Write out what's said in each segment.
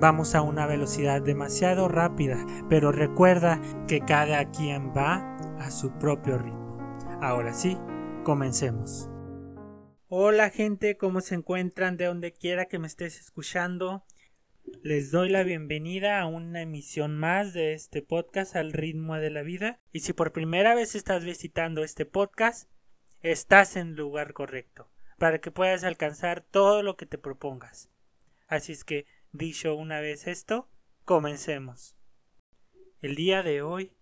Vamos a una velocidad demasiado rápida, pero recuerda que cada quien va a su propio ritmo. Ahora sí, comencemos. Hola gente, ¿cómo se encuentran de donde quiera que me estés escuchando? Les doy la bienvenida a una emisión más de este podcast al ritmo de la vida. Y si por primera vez estás visitando este podcast, estás en lugar correcto para que puedas alcanzar todo lo que te propongas. Así es que, dicho una vez esto, comencemos. El día de hoy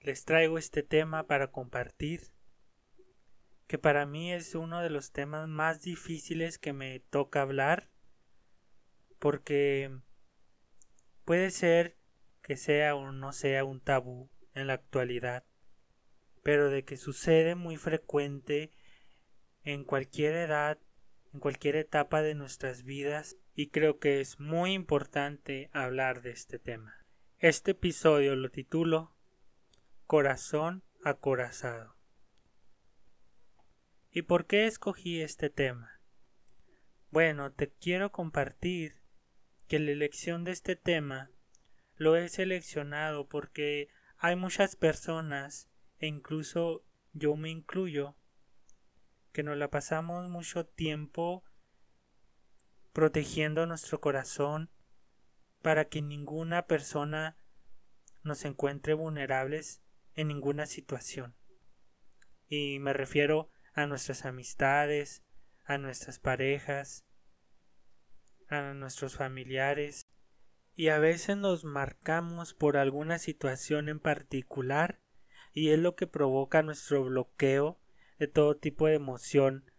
les traigo este tema para compartir que para mí es uno de los temas más difíciles que me toca hablar porque puede ser que sea o no sea un tabú en la actualidad, pero de que sucede muy frecuente en cualquier edad, en cualquier etapa de nuestras vidas y creo que es muy importante hablar de este tema. Este episodio lo titulo Corazón acorazado. ¿Y por qué escogí este tema? Bueno, te quiero compartir que la elección de este tema lo he seleccionado porque hay muchas personas, e incluso yo me incluyo, que nos la pasamos mucho tiempo protegiendo nuestro corazón para que ninguna persona nos encuentre vulnerables en ninguna situación. Y me refiero a nuestras amistades, a nuestras parejas, a nuestros familiares y a veces nos marcamos por alguna situación en particular y es lo que provoca nuestro bloqueo de todo tipo de emoción,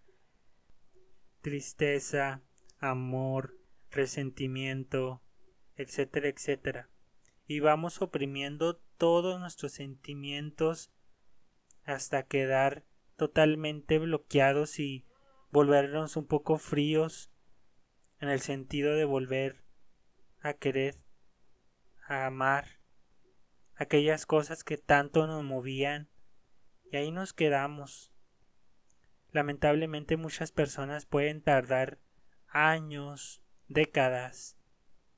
tristeza, amor, resentimiento, etcétera, etcétera. Y vamos oprimiendo todos nuestros sentimientos hasta quedar totalmente bloqueados y volvernos un poco fríos en el sentido de volver a querer, a amar aquellas cosas que tanto nos movían y ahí nos quedamos. Lamentablemente muchas personas pueden tardar años, décadas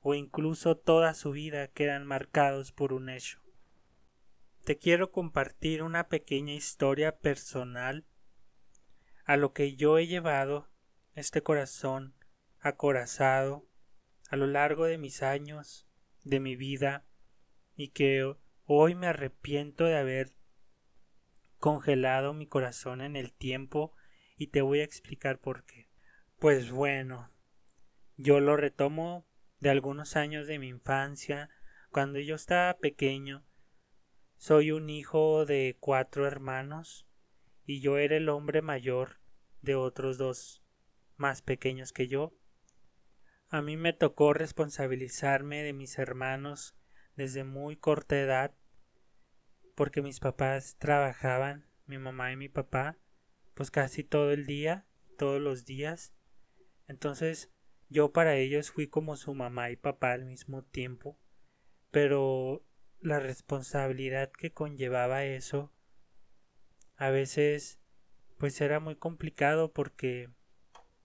o incluso toda su vida quedan marcados por un hecho te quiero compartir una pequeña historia personal a lo que yo he llevado este corazón acorazado a lo largo de mis años, de mi vida, y que hoy me arrepiento de haber congelado mi corazón en el tiempo y te voy a explicar por qué. Pues bueno, yo lo retomo de algunos años de mi infancia, cuando yo estaba pequeño, soy un hijo de cuatro hermanos y yo era el hombre mayor de otros dos más pequeños que yo. A mí me tocó responsabilizarme de mis hermanos desde muy corta edad porque mis papás trabajaban, mi mamá y mi papá, pues casi todo el día, todos los días. Entonces yo para ellos fui como su mamá y papá al mismo tiempo, pero la responsabilidad que conllevaba eso a veces pues era muy complicado porque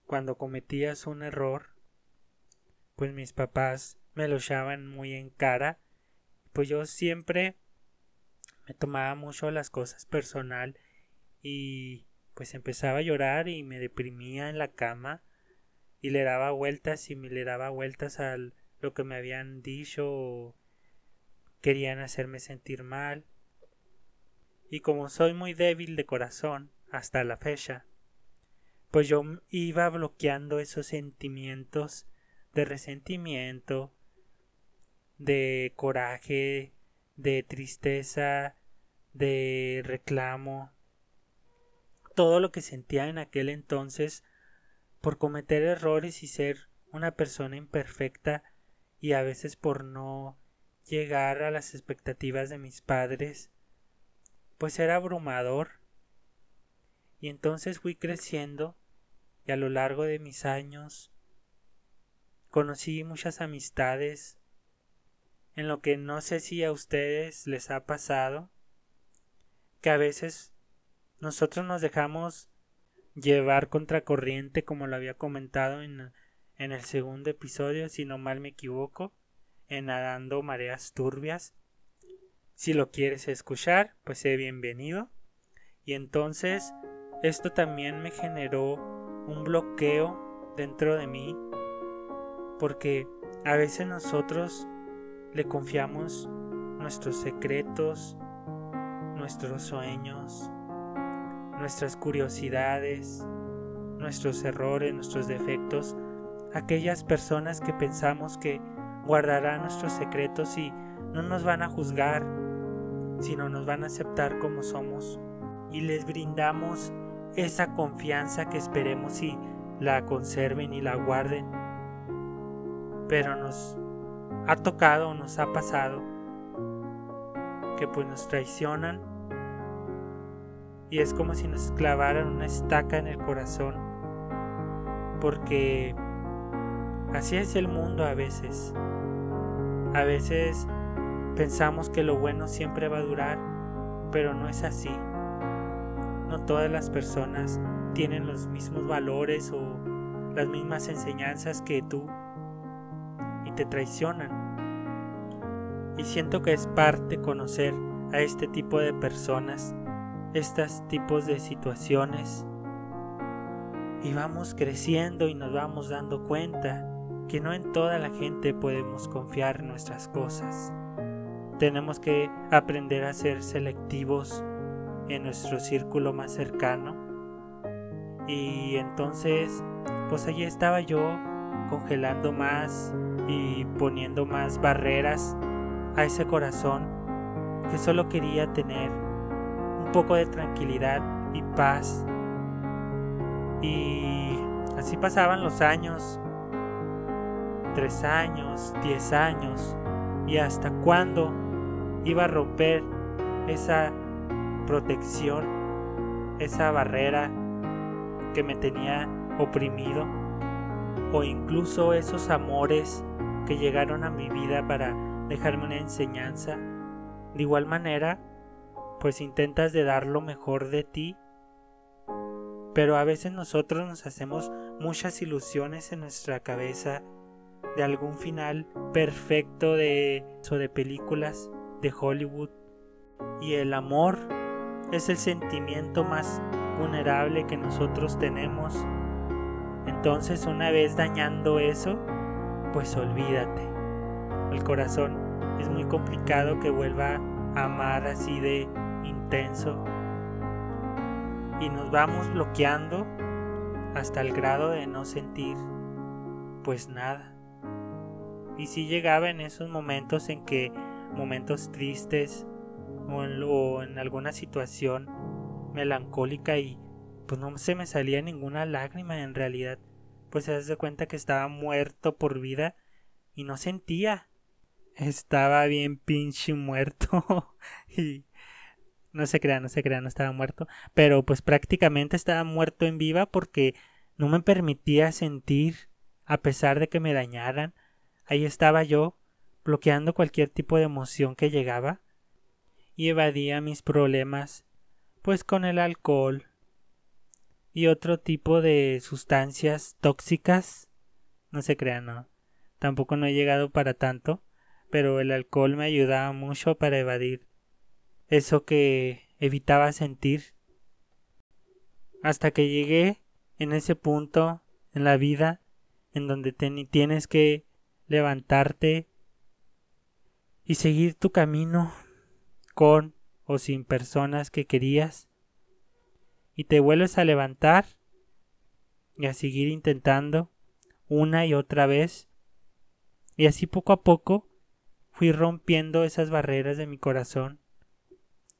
cuando cometías un error pues mis papás me lo echaban muy en cara. Pues yo siempre me tomaba mucho las cosas personal y pues empezaba a llorar y me deprimía en la cama y le daba vueltas y me le daba vueltas a lo que me habían dicho querían hacerme sentir mal. Y como soy muy débil de corazón hasta la fecha, pues yo iba bloqueando esos sentimientos de resentimiento, de coraje, de tristeza, de reclamo, todo lo que sentía en aquel entonces por cometer errores y ser una persona imperfecta y a veces por no llegar a las expectativas de mis padres pues era abrumador. Y entonces fui creciendo y a lo largo de mis años conocí muchas amistades en lo que no sé si a ustedes les ha pasado que a veces nosotros nos dejamos llevar contracorriente como lo había comentado en, en el segundo episodio si no mal me equivoco en nadando mareas turbias. Si lo quieres escuchar pues sé bienvenido. Y entonces esto también me generó un bloqueo dentro de mí porque a veces nosotros le confiamos nuestros secretos, nuestros sueños, nuestras curiosidades, nuestros errores, nuestros defectos, aquellas personas que pensamos que guardarán nuestros secretos y no nos van a juzgar, sino nos van a aceptar como somos y les brindamos esa confianza que esperemos y la conserven y la guarden. Pero nos ha tocado, nos ha pasado que pues nos traicionan y es como si nos clavaran una estaca en el corazón porque así es el mundo a veces. A veces pensamos que lo bueno siempre va a durar, pero no es así. No todas las personas tienen los mismos valores o las mismas enseñanzas que tú y te traicionan. Y siento que es parte conocer a este tipo de personas, estos tipos de situaciones. Y vamos creciendo y nos vamos dando cuenta que no en toda la gente podemos confiar nuestras cosas. Tenemos que aprender a ser selectivos en nuestro círculo más cercano. Y entonces, pues allí estaba yo congelando más y poniendo más barreras a ese corazón que solo quería tener poco de tranquilidad y paz. Y así pasaban los años, tres años, diez años, y hasta cuándo iba a romper esa protección, esa barrera que me tenía oprimido, o incluso esos amores que llegaron a mi vida para dejarme una enseñanza. De igual manera, pues intentas de dar lo mejor de ti, pero a veces nosotros nos hacemos muchas ilusiones en nuestra cabeza de algún final perfecto de, o de películas de Hollywood. Y el amor es el sentimiento más vulnerable que nosotros tenemos. Entonces una vez dañando eso, pues olvídate. El corazón es muy complicado que vuelva a amar así de intenso. Y nos vamos bloqueando hasta el grado de no sentir pues nada. Y si llegaba en esos momentos en que momentos tristes o en, alguna situación melancólica y pues no se me salía ninguna lágrima en realidad pues se das cuenta que estaba muerto por vida y no sentía estaba bien pinche muerto y no se crea, no se crea, no estaba muerto, pero pues prácticamente estaba muerto en viva porque no me permitía sentir a pesar de que me dañaran. Ahí estaba yo bloqueando cualquier tipo de emoción que llegaba y evadía mis problemas pues con el alcohol y otro tipo de sustancias tóxicas. No se crea, no. Tampoco no he llegado para tanto, pero el alcohol me ayudaba mucho para evadir eso que evitaba sentir. Hasta que llegué en ese punto en la vida en donde tienes que levantarte y seguir tu camino con o sin personas que querías. Y te vuelves a levantar y a seguir intentando una y otra vez. Y así poco a poco fui rompiendo esas barreras de mi corazón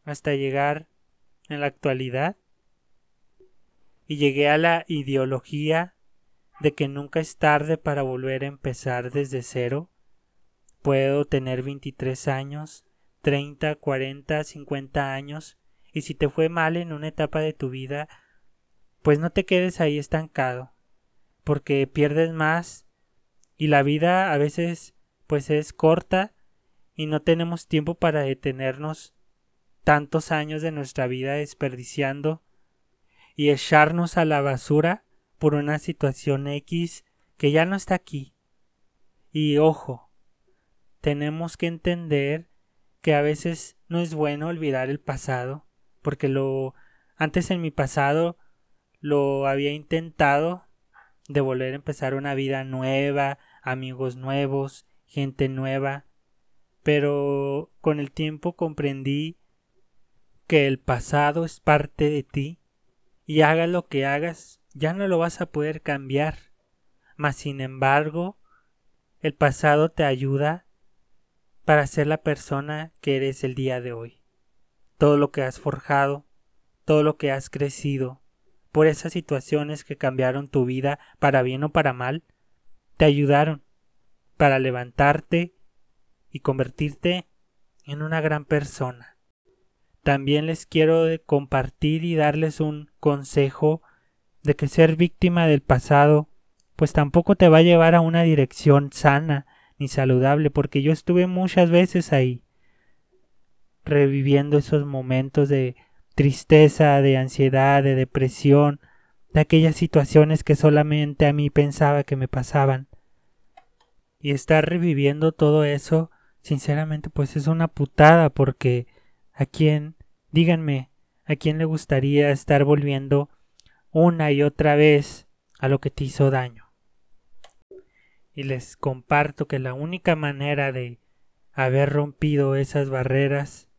hasta llegar en la actualidad. Y llegué a la ideología de que nunca es tarde para volver a empezar desde cero. Puedo tener 23 años, 30, 40, 50 años Y si te fue mal en una etapa de tu vida, pues no te quedes ahí estancado, porque pierdes más y la vida a veces pues es corta y no tenemos tiempo para detenernos tantos años de nuestra vida desperdiciando y echarnos a la basura por una situación X que ya no está aquí. Y ojo, tenemos que entender que a veces no es bueno olvidar el pasado, porque lo antes en mi pasado lo había intentado de volver a empezar una vida nueva, amigos nuevos, gente nueva, pero con el tiempo comprendí que el pasado es parte de ti y hagas lo que hagas, ya no lo vas a poder cambiar. Mas sin embargo, el pasado te ayuda para ser la persona que eres el día de hoy. Todo lo que has forjado, todo lo que has crecido, por esas situaciones que cambiaron tu vida para bien o para mal, te ayudaron para levantarte y convertirte en una gran persona. También les quiero compartir y darles un consejo de que ser víctima del pasado pues tampoco te va a llevar a una dirección sana ni saludable porque yo estuve muchas veces ahí reviviendo esos momentos de tristeza, de ansiedad, de depresión, de aquellas situaciones que solamente a mí pensaba que me pasaban. Y estar reviviendo todo eso, sinceramente, pues es una putada porque a quién Díganme, ¿a quién le gustaría estar volviendo una y otra vez a lo que te hizo daño? Y les comparto que la única manera de haber rompido esas barreras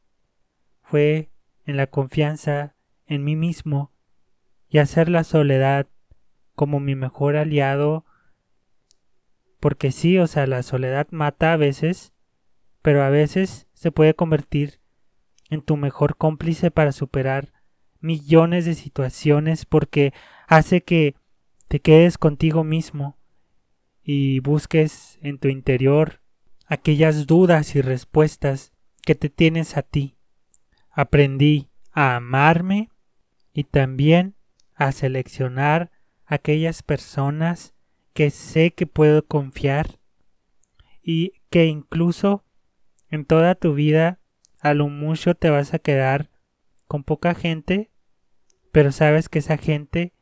fue en la confianza en mí mismo y hacer la soledad como mi mejor aliado porque sí, o sea, la soledad mata a veces, pero a veces se puede convertir en tu mejor cómplice para superar millones de situaciones porque hace que te quedes contigo mismo y busques en tu interior aquellas dudas y respuestas que te tienes a ti. Aprendí a amarme y también a seleccionar aquellas personas que sé que puedo confiar y que incluso en toda tu vida a lo mucho te vas a quedar con poca gente, pero sabes que esa gente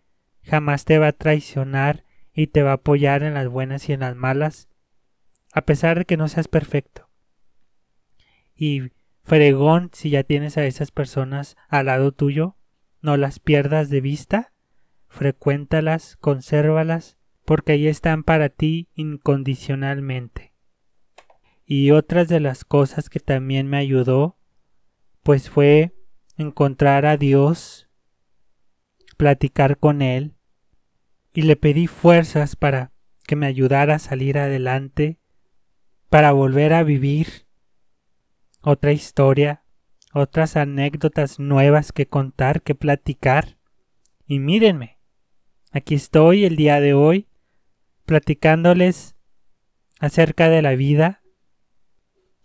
jamás te va a traicionar y te va a apoyar en las buenas y en las malas, a pesar de que no seas perfecto. Y fregón si ya tienes a esas personas al lado tuyo, no las pierdas de vista, frecuéntalas, consérvalas, porque ahí están para ti incondicionalmente. Y otras de las cosas que también me ayudó, pues fue encontrar a Dios, platicar con Él, y le pedí fuerzas para que me ayudara a salir adelante, para volver a vivir otra historia, otras anécdotas nuevas que contar, que platicar. Y mírenme, aquí estoy el día de hoy platicándoles acerca de la vida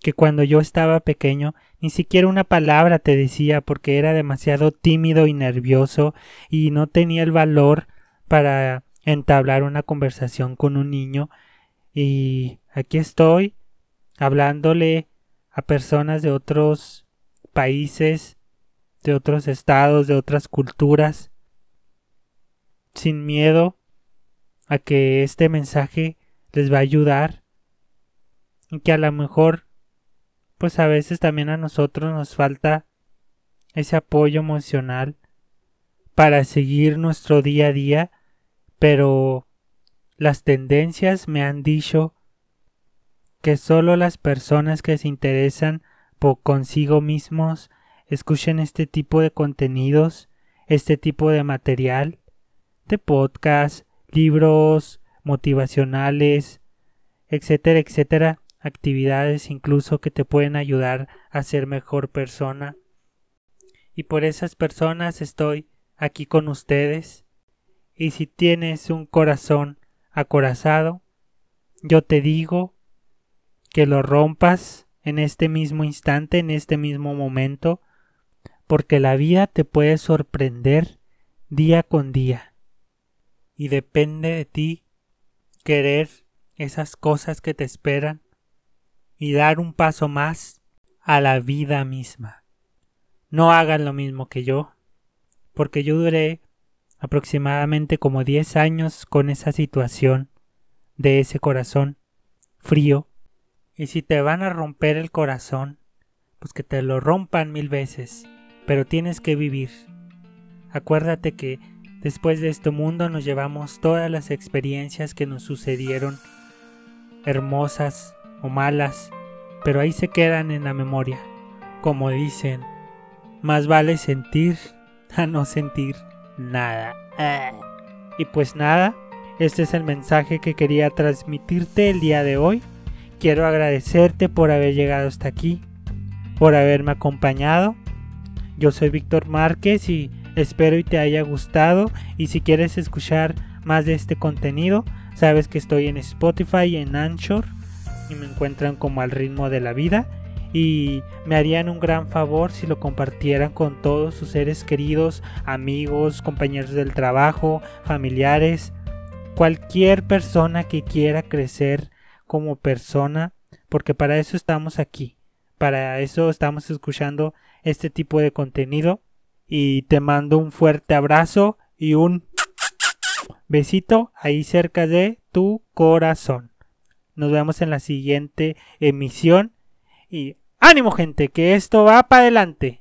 que cuando yo estaba pequeño ni siquiera una palabra te decía porque era demasiado tímido y nervioso y no tenía el valor para entablar una conversación con un niño. Y aquí estoy hablándole a personas de otros países, de otros estados, de otras culturas, sin miedo a que este mensaje les va a ayudar y que a lo mejor pues a veces también a nosotros nos falta ese apoyo emocional para seguir nuestro día a día, pero las tendencias me han dicho que solo las personas que se interesan por consigo mismos escuchen este tipo de contenidos, este tipo de material, de podcast, libros motivacionales, etcétera, etcétera, actividades incluso que te pueden ayudar a ser mejor persona. Y por esas personas estoy aquí con ustedes. Y si tienes un corazón acorazado, yo te digo que lo rompas en este mismo instante, en este mismo momento, porque la vida te puede sorprender día con día. Y depende de ti querer esas cosas que te esperan y dar un paso más a la vida misma. No hagan lo mismo que yo, porque yo duré aproximadamente como 10 años con esa situación de ese corazón frío. Y si te van a romper el corazón, pues que te lo rompan mil veces, pero tienes que vivir. Acuérdate que después de este mundo nos llevamos todas las experiencias que nos sucedieron, hermosas o malas, pero ahí se quedan en la memoria. Como dicen, más vale sentir a no sentir nada. Y pues nada, este es el mensaje que quería transmitirte el día de hoy. Quiero agradecerte por haber llegado hasta aquí, por haberme acompañado. Yo soy Víctor Márquez y espero y te haya gustado. Y si quieres escuchar más de este contenido, sabes que estoy en Spotify y en Anchor y me encuentran como al ritmo de la vida y me harían un gran favor si lo compartieran con todos sus seres queridos, amigos, compañeros del trabajo, familiares, cualquier persona que quiera crecer como persona, porque para eso estamos aquí, para eso estamos escuchando este tipo de contenido y te mando un fuerte abrazo y un besito ahí cerca de tu corazón. Nos vemos en la siguiente emisión y ánimo gente, que esto va para adelante.